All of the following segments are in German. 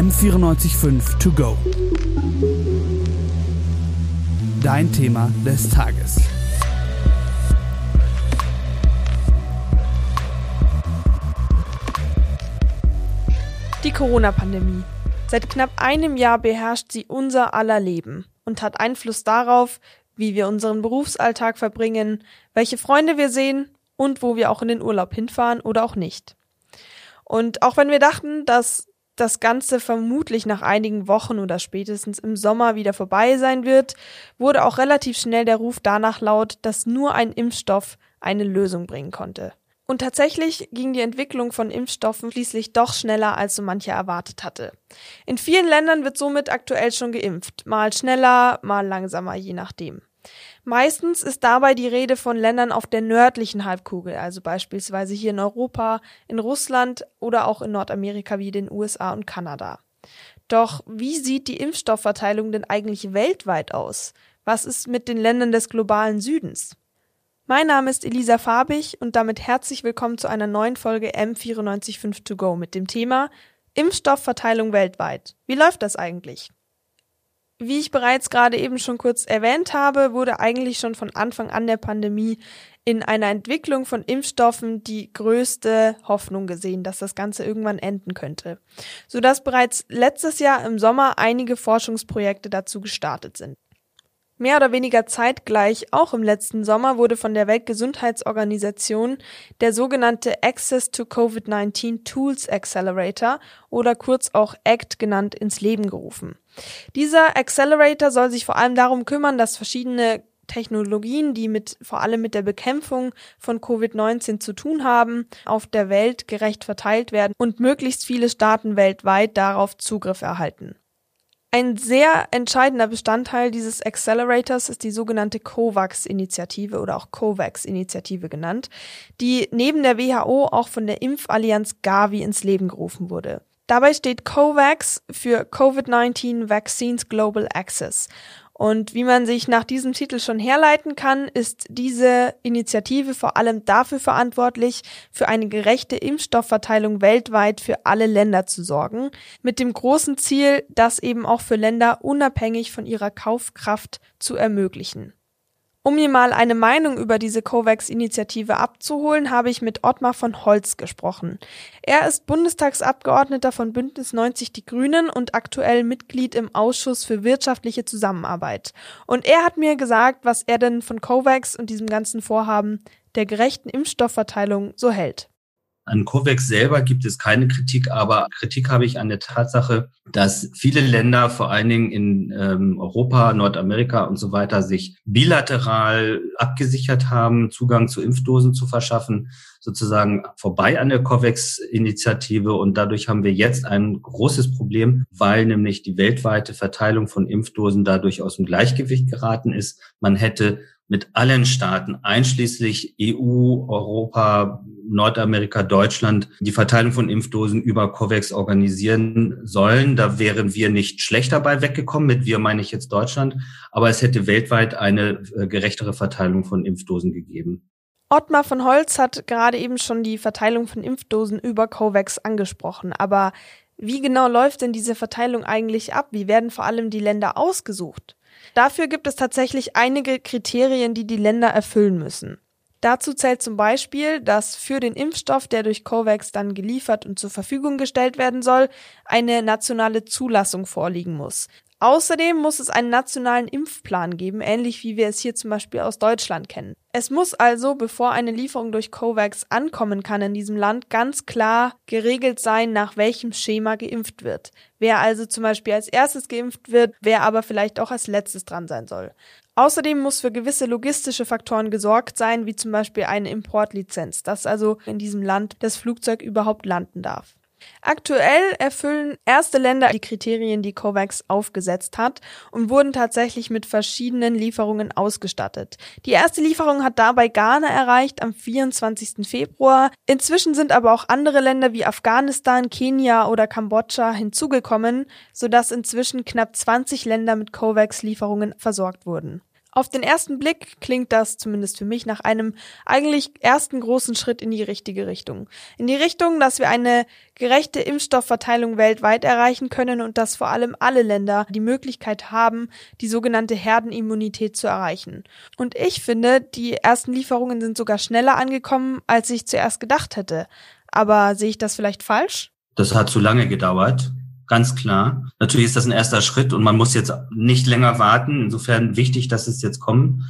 M945 To Go. Dein Thema des Tages. Die Corona-Pandemie. Seit knapp einem Jahr beherrscht sie unser aller Leben und hat Einfluss darauf, wie wir unseren Berufsalltag verbringen, welche Freunde wir sehen und wo wir auch in den Urlaub hinfahren oder auch nicht. Und auch wenn wir dachten, dass das Ganze vermutlich nach einigen Wochen oder spätestens im Sommer wieder vorbei sein wird, wurde auch relativ schnell der Ruf danach laut, dass nur ein Impfstoff eine Lösung bringen konnte. Und tatsächlich ging die Entwicklung von Impfstoffen schließlich doch schneller, als so mancher erwartet hatte. In vielen Ländern wird somit aktuell schon geimpft, mal schneller, mal langsamer, je nachdem. Meistens ist dabei die Rede von Ländern auf der nördlichen Halbkugel, also beispielsweise hier in Europa, in Russland oder auch in Nordamerika wie den USA und Kanada. Doch wie sieht die Impfstoffverteilung denn eigentlich weltweit aus? Was ist mit den Ländern des globalen Südens? Mein Name ist Elisa Farbig und damit herzlich willkommen zu einer neuen Folge M945 To Go mit dem Thema Impfstoffverteilung weltweit. Wie läuft das eigentlich? Wie ich bereits gerade eben schon kurz erwähnt habe, wurde eigentlich schon von Anfang an der Pandemie in einer Entwicklung von Impfstoffen die größte Hoffnung gesehen, dass das Ganze irgendwann enden könnte, sodass bereits letztes Jahr im Sommer einige Forschungsprojekte dazu gestartet sind. Mehr oder weniger zeitgleich, auch im letzten Sommer, wurde von der Weltgesundheitsorganisation der sogenannte Access to COVID-19 Tools Accelerator oder kurz auch ACT genannt ins Leben gerufen. Dieser Accelerator soll sich vor allem darum kümmern, dass verschiedene Technologien, die mit vor allem mit der Bekämpfung von Covid-19 zu tun haben, auf der Welt gerecht verteilt werden und möglichst viele Staaten weltweit darauf Zugriff erhalten. Ein sehr entscheidender Bestandteil dieses Accelerators ist die sogenannte COVAX-Initiative oder auch COVAX-Initiative genannt, die neben der WHO auch von der Impfallianz Gavi ins Leben gerufen wurde. Dabei steht COVAX für COVID-19 Vaccines Global Access und wie man sich nach diesem Titel schon herleiten kann, ist diese Initiative vor allem dafür verantwortlich, für eine gerechte Impfstoffverteilung weltweit für alle Länder zu sorgen, mit dem großen Ziel, das eben auch für Länder unabhängig von ihrer Kaufkraft zu ermöglichen. Um mir mal eine Meinung über diese COVAX-Initiative abzuholen, habe ich mit Ottmar von Holz gesprochen. Er ist Bundestagsabgeordneter von Bündnis 90 Die Grünen und aktuell Mitglied im Ausschuss für wirtschaftliche Zusammenarbeit. Und er hat mir gesagt, was er denn von COVAX und diesem ganzen Vorhaben der gerechten Impfstoffverteilung so hält. An COVAX selber gibt es keine Kritik, aber Kritik habe ich an der Tatsache, dass viele Länder, vor allen Dingen in ähm, Europa, Nordamerika und so weiter, sich bilateral abgesichert haben, Zugang zu Impfdosen zu verschaffen, sozusagen vorbei an der COVAX-Initiative. Und dadurch haben wir jetzt ein großes Problem, weil nämlich die weltweite Verteilung von Impfdosen dadurch aus dem Gleichgewicht geraten ist. Man hätte mit allen Staaten, einschließlich EU, Europa, Nordamerika, Deutschland, die Verteilung von Impfdosen über COVAX organisieren sollen. Da wären wir nicht schlecht dabei weggekommen. Mit wir meine ich jetzt Deutschland. Aber es hätte weltweit eine äh, gerechtere Verteilung von Impfdosen gegeben. Ottmar von Holz hat gerade eben schon die Verteilung von Impfdosen über COVAX angesprochen. Aber wie genau läuft denn diese Verteilung eigentlich ab? Wie werden vor allem die Länder ausgesucht? Dafür gibt es tatsächlich einige Kriterien, die die Länder erfüllen müssen. Dazu zählt zum Beispiel, dass für den Impfstoff, der durch COVAX dann geliefert und zur Verfügung gestellt werden soll, eine nationale Zulassung vorliegen muss. Außerdem muss es einen nationalen Impfplan geben, ähnlich wie wir es hier zum Beispiel aus Deutschland kennen. Es muss also, bevor eine Lieferung durch COVAX ankommen kann in diesem Land, ganz klar geregelt sein, nach welchem Schema geimpft wird. Wer also zum Beispiel als erstes geimpft wird, wer aber vielleicht auch als letztes dran sein soll. Außerdem muss für gewisse logistische Faktoren gesorgt sein, wie zum Beispiel eine Importlizenz, dass also in diesem Land das Flugzeug überhaupt landen darf. Aktuell erfüllen erste Länder die Kriterien, die COVAX aufgesetzt hat und wurden tatsächlich mit verschiedenen Lieferungen ausgestattet. Die erste Lieferung hat dabei Ghana erreicht am 24. Februar. Inzwischen sind aber auch andere Länder wie Afghanistan, Kenia oder Kambodscha hinzugekommen, sodass inzwischen knapp 20 Länder mit COVAX-Lieferungen versorgt wurden. Auf den ersten Blick klingt das zumindest für mich nach einem eigentlich ersten großen Schritt in die richtige Richtung. In die Richtung, dass wir eine gerechte Impfstoffverteilung weltweit erreichen können und dass vor allem alle Länder die Möglichkeit haben, die sogenannte Herdenimmunität zu erreichen. Und ich finde, die ersten Lieferungen sind sogar schneller angekommen, als ich zuerst gedacht hätte. Aber sehe ich das vielleicht falsch? Das hat zu lange gedauert ganz klar. Natürlich ist das ein erster Schritt und man muss jetzt nicht länger warten. Insofern wichtig, dass es jetzt kommt.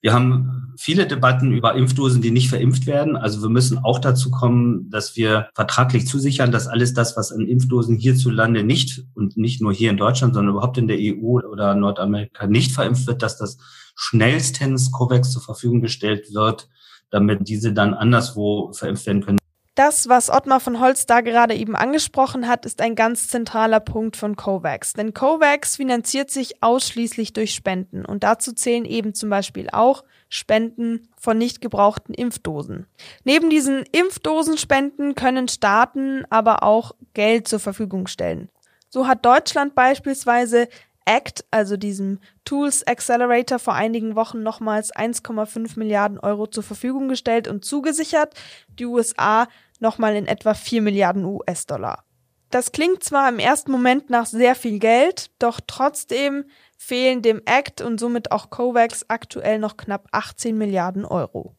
Wir haben viele Debatten über Impfdosen, die nicht verimpft werden. Also wir müssen auch dazu kommen, dass wir vertraglich zusichern, dass alles das, was an Impfdosen hierzulande nicht und nicht nur hier in Deutschland, sondern überhaupt in der EU oder Nordamerika nicht verimpft wird, dass das schnellstens COVAX zur Verfügung gestellt wird, damit diese dann anderswo verimpft werden können. Das, was Ottmar von Holz da gerade eben angesprochen hat, ist ein ganz zentraler Punkt von COVAX. Denn COVAX finanziert sich ausschließlich durch Spenden und dazu zählen eben zum Beispiel auch Spenden von nicht gebrauchten Impfdosen. Neben diesen Impfdosenspenden können Staaten aber auch Geld zur Verfügung stellen. So hat Deutschland beispielsweise ACT, also diesem Tools Accelerator, vor einigen Wochen nochmals 1,5 Milliarden Euro zur Verfügung gestellt und zugesichert. Die USA nochmal in etwa 4 Milliarden US-Dollar. Das klingt zwar im ersten Moment nach sehr viel Geld, doch trotzdem fehlen dem Act und somit auch COVAX aktuell noch knapp 18 Milliarden Euro.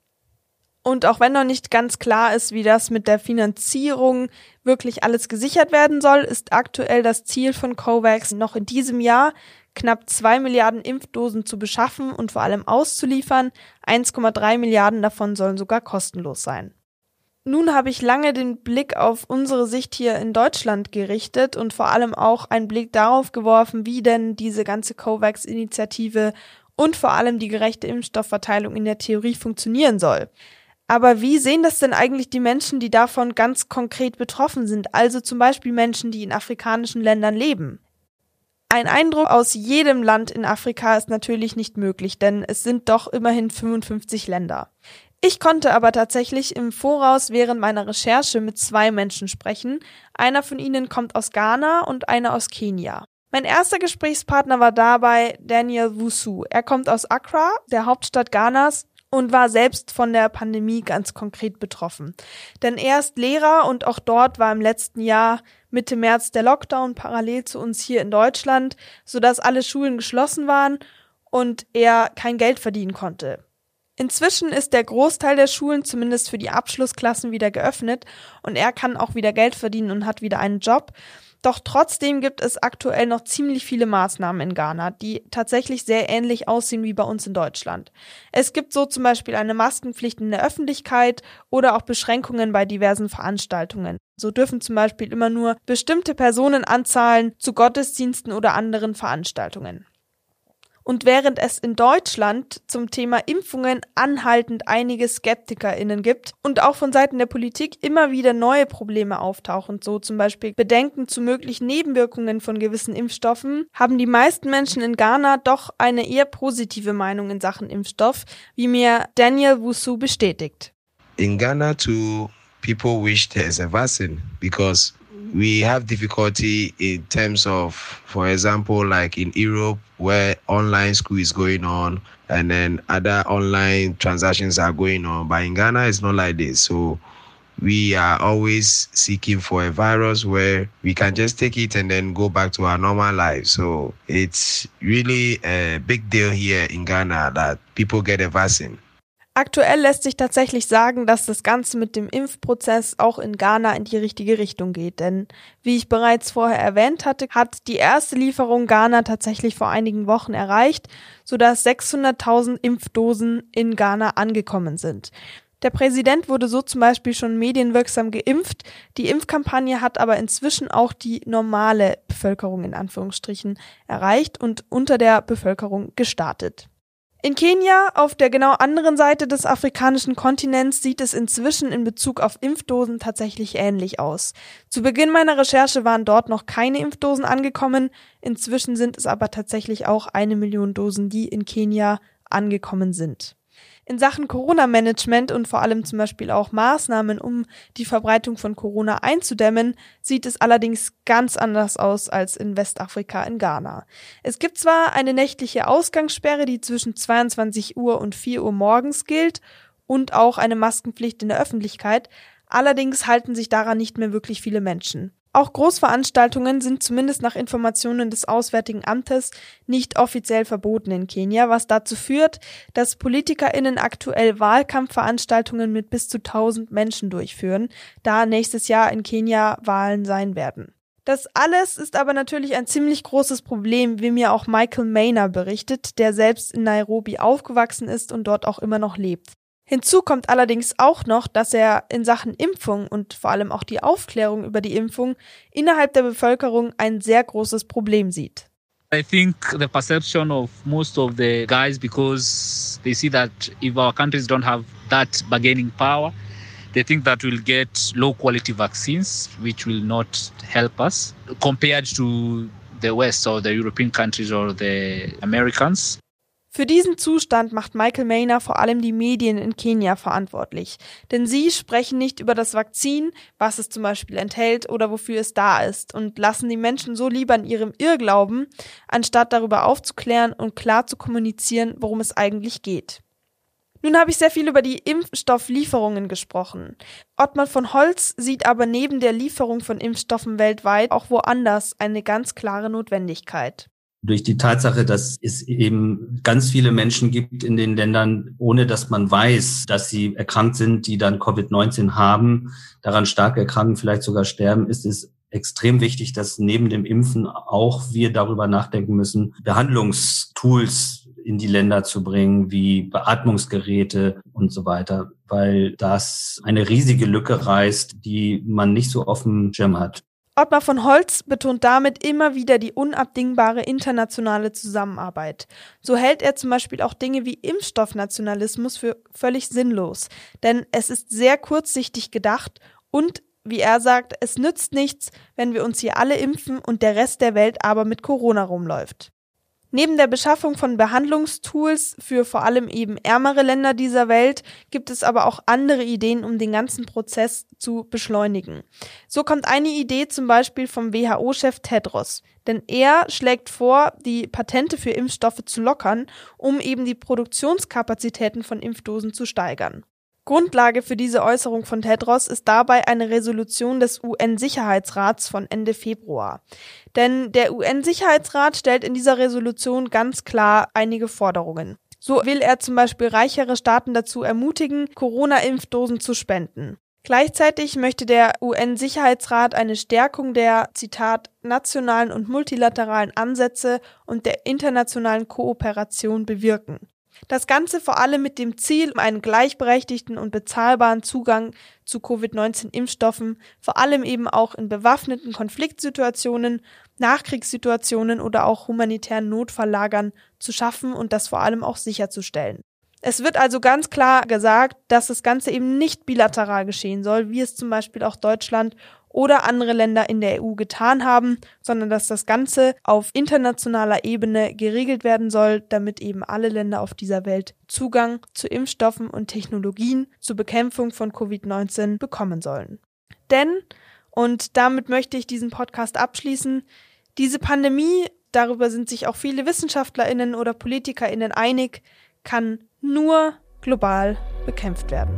Und auch wenn noch nicht ganz klar ist, wie das mit der Finanzierung wirklich alles gesichert werden soll, ist aktuell das Ziel von COVAX noch in diesem Jahr knapp zwei Milliarden Impfdosen zu beschaffen und vor allem auszuliefern. 1,3 Milliarden davon sollen sogar kostenlos sein. Nun habe ich lange den Blick auf unsere Sicht hier in Deutschland gerichtet und vor allem auch einen Blick darauf geworfen, wie denn diese ganze COVAX-Initiative und vor allem die gerechte Impfstoffverteilung in der Theorie funktionieren soll. Aber wie sehen das denn eigentlich die Menschen, die davon ganz konkret betroffen sind, also zum Beispiel Menschen, die in afrikanischen Ländern leben? Ein Eindruck aus jedem Land in Afrika ist natürlich nicht möglich, denn es sind doch immerhin 55 Länder. Ich konnte aber tatsächlich im Voraus während meiner Recherche mit zwei Menschen sprechen. Einer von ihnen kommt aus Ghana und einer aus Kenia. Mein erster Gesprächspartner war dabei Daniel Wusu. Er kommt aus Accra, der Hauptstadt Ghanas, und war selbst von der Pandemie ganz konkret betroffen. Denn er ist Lehrer und auch dort war im letzten Jahr Mitte März der Lockdown parallel zu uns hier in Deutschland, sodass alle Schulen geschlossen waren und er kein Geld verdienen konnte. Inzwischen ist der Großteil der Schulen zumindest für die Abschlussklassen wieder geöffnet und er kann auch wieder Geld verdienen und hat wieder einen Job. Doch trotzdem gibt es aktuell noch ziemlich viele Maßnahmen in Ghana, die tatsächlich sehr ähnlich aussehen wie bei uns in Deutschland. Es gibt so zum Beispiel eine Maskenpflicht in der Öffentlichkeit oder auch Beschränkungen bei diversen Veranstaltungen. So dürfen zum Beispiel immer nur bestimmte Personen anzahlen zu Gottesdiensten oder anderen Veranstaltungen. Und während es in Deutschland zum Thema Impfungen anhaltend einige SkeptikerInnen gibt und auch von Seiten der Politik immer wieder neue Probleme auftauchen, so zum Beispiel Bedenken zu möglichen Nebenwirkungen von gewissen Impfstoffen, haben die meisten Menschen in Ghana doch eine eher positive Meinung in Sachen Impfstoff, wie mir Daniel Wusu bestätigt. In Ghana too, people wish there's a vaccine because we have difficulty in terms of, for example, like in Europe, where online school is going on and then other online transactions are going on. But in Ghana, it's not like this. So we are always seeking for a virus where we can just take it and then go back to our normal life. So it's really a big deal here in Ghana that people get a vaccine. Aktuell lässt sich tatsächlich sagen, dass das Ganze mit dem Impfprozess auch in Ghana in die richtige Richtung geht. Denn wie ich bereits vorher erwähnt hatte, hat die erste Lieferung Ghana tatsächlich vor einigen Wochen erreicht, sodass 600.000 Impfdosen in Ghana angekommen sind. Der Präsident wurde so zum Beispiel schon medienwirksam geimpft. Die Impfkampagne hat aber inzwischen auch die normale Bevölkerung in Anführungsstrichen erreicht und unter der Bevölkerung gestartet. In Kenia, auf der genau anderen Seite des afrikanischen Kontinents, sieht es inzwischen in Bezug auf Impfdosen tatsächlich ähnlich aus. Zu Beginn meiner Recherche waren dort noch keine Impfdosen angekommen, inzwischen sind es aber tatsächlich auch eine Million Dosen, die in Kenia angekommen sind. In Sachen Corona-Management und vor allem zum Beispiel auch Maßnahmen, um die Verbreitung von Corona einzudämmen, sieht es allerdings ganz anders aus als in Westafrika in Ghana. Es gibt zwar eine nächtliche Ausgangssperre, die zwischen 22 Uhr und 4 Uhr morgens gilt und auch eine Maskenpflicht in der Öffentlichkeit, allerdings halten sich daran nicht mehr wirklich viele Menschen. Auch Großveranstaltungen sind zumindest nach Informationen des Auswärtigen Amtes nicht offiziell verboten in Kenia, was dazu führt, dass PolitikerInnen aktuell Wahlkampfveranstaltungen mit bis zu 1000 Menschen durchführen, da nächstes Jahr in Kenia Wahlen sein werden. Das alles ist aber natürlich ein ziemlich großes Problem, wie mir auch Michael Maynard berichtet, der selbst in Nairobi aufgewachsen ist und dort auch immer noch lebt. Hinzu kommt allerdings auch noch, dass er in Sachen Impfung und vor allem auch die Aufklärung über die Impfung innerhalb der Bevölkerung ein sehr großes Problem sieht. I think the perception of most of the guys, because they see that if our countries don't have that bargaining power, they think that we'll get low quality vaccines, which will not help us compared to the West or the European countries or the Americans. Für diesen Zustand macht Michael Mayner vor allem die Medien in Kenia verantwortlich. Denn sie sprechen nicht über das Vakzin, was es zum Beispiel enthält oder wofür es da ist und lassen die Menschen so lieber in ihrem Irrglauben, anstatt darüber aufzuklären und klar zu kommunizieren, worum es eigentlich geht. Nun habe ich sehr viel über die Impfstofflieferungen gesprochen. Ottmar von Holz sieht aber neben der Lieferung von Impfstoffen weltweit auch woanders eine ganz klare Notwendigkeit durch die Tatsache, dass es eben ganz viele Menschen gibt in den Ländern, ohne dass man weiß, dass sie erkrankt sind, die dann Covid-19 haben, daran stark erkranken, vielleicht sogar sterben, ist es extrem wichtig, dass neben dem Impfen auch wir darüber nachdenken müssen, Behandlungstools in die Länder zu bringen, wie Beatmungsgeräte und so weiter, weil das eine riesige Lücke reißt, die man nicht so dem Schirm hat. Ottmar von Holz betont damit immer wieder die unabdingbare internationale Zusammenarbeit. So hält er zum Beispiel auch Dinge wie Impfstoffnationalismus für völlig sinnlos, denn es ist sehr kurzsichtig gedacht und wie er sagt, es nützt nichts, wenn wir uns hier alle impfen und der Rest der Welt aber mit Corona rumläuft. Neben der Beschaffung von Behandlungstools für vor allem eben ärmere Länder dieser Welt gibt es aber auch andere Ideen, um den ganzen Prozess zu beschleunigen. So kommt eine Idee zum Beispiel vom WHO-Chef Tedros, denn er schlägt vor, die Patente für Impfstoffe zu lockern, um eben die Produktionskapazitäten von Impfdosen zu steigern. Grundlage für diese Äußerung von Tedros ist dabei eine Resolution des UN-Sicherheitsrats von Ende Februar. Denn der UN-Sicherheitsrat stellt in dieser Resolution ganz klar einige Forderungen. So will er zum Beispiel reichere Staaten dazu ermutigen, Corona-Impfdosen zu spenden. Gleichzeitig möchte der UN-Sicherheitsrat eine Stärkung der, Zitat, nationalen und multilateralen Ansätze und der internationalen Kooperation bewirken. Das Ganze vor allem mit dem Ziel, einen gleichberechtigten und bezahlbaren Zugang zu Covid-19-Impfstoffen, vor allem eben auch in bewaffneten Konfliktsituationen, Nachkriegssituationen oder auch humanitären Notfalllagern zu schaffen und das vor allem auch sicherzustellen. Es wird also ganz klar gesagt, dass das Ganze eben nicht bilateral geschehen soll, wie es zum Beispiel auch Deutschland oder andere Länder in der EU getan haben, sondern dass das Ganze auf internationaler Ebene geregelt werden soll, damit eben alle Länder auf dieser Welt Zugang zu Impfstoffen und Technologien zur Bekämpfung von Covid-19 bekommen sollen. Denn, und damit möchte ich diesen Podcast abschließen, diese Pandemie, darüber sind sich auch viele Wissenschaftlerinnen oder Politikerinnen einig, kann nur global bekämpft werden.